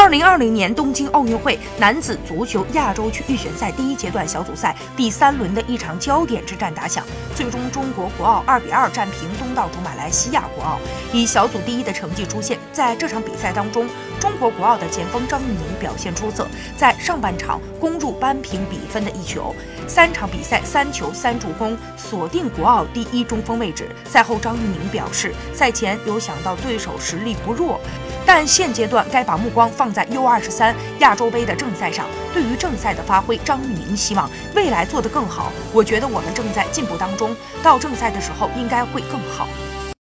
二零二零年东京奥运会男子足球亚洲区预选赛第一阶段小组赛第三轮的一场焦点之战打响，最终中国国奥二比二战平东道主马来西亚国奥，以小组第一的成绩出现。在这场比赛当中，中国国奥的前锋张玉宁表现出色，在上半场攻入扳平比分的一球，三场比赛三球三助攻，锁定国奥第一中锋位置。赛后，张玉宁表示，赛前有想到对手实力不弱。但现阶段该把目光放在 U 二十三亚洲杯的正赛上。对于正赛的发挥，张玉宁希望未来做得更好。我觉得我们正在进步当中，到正赛的时候应该会更好。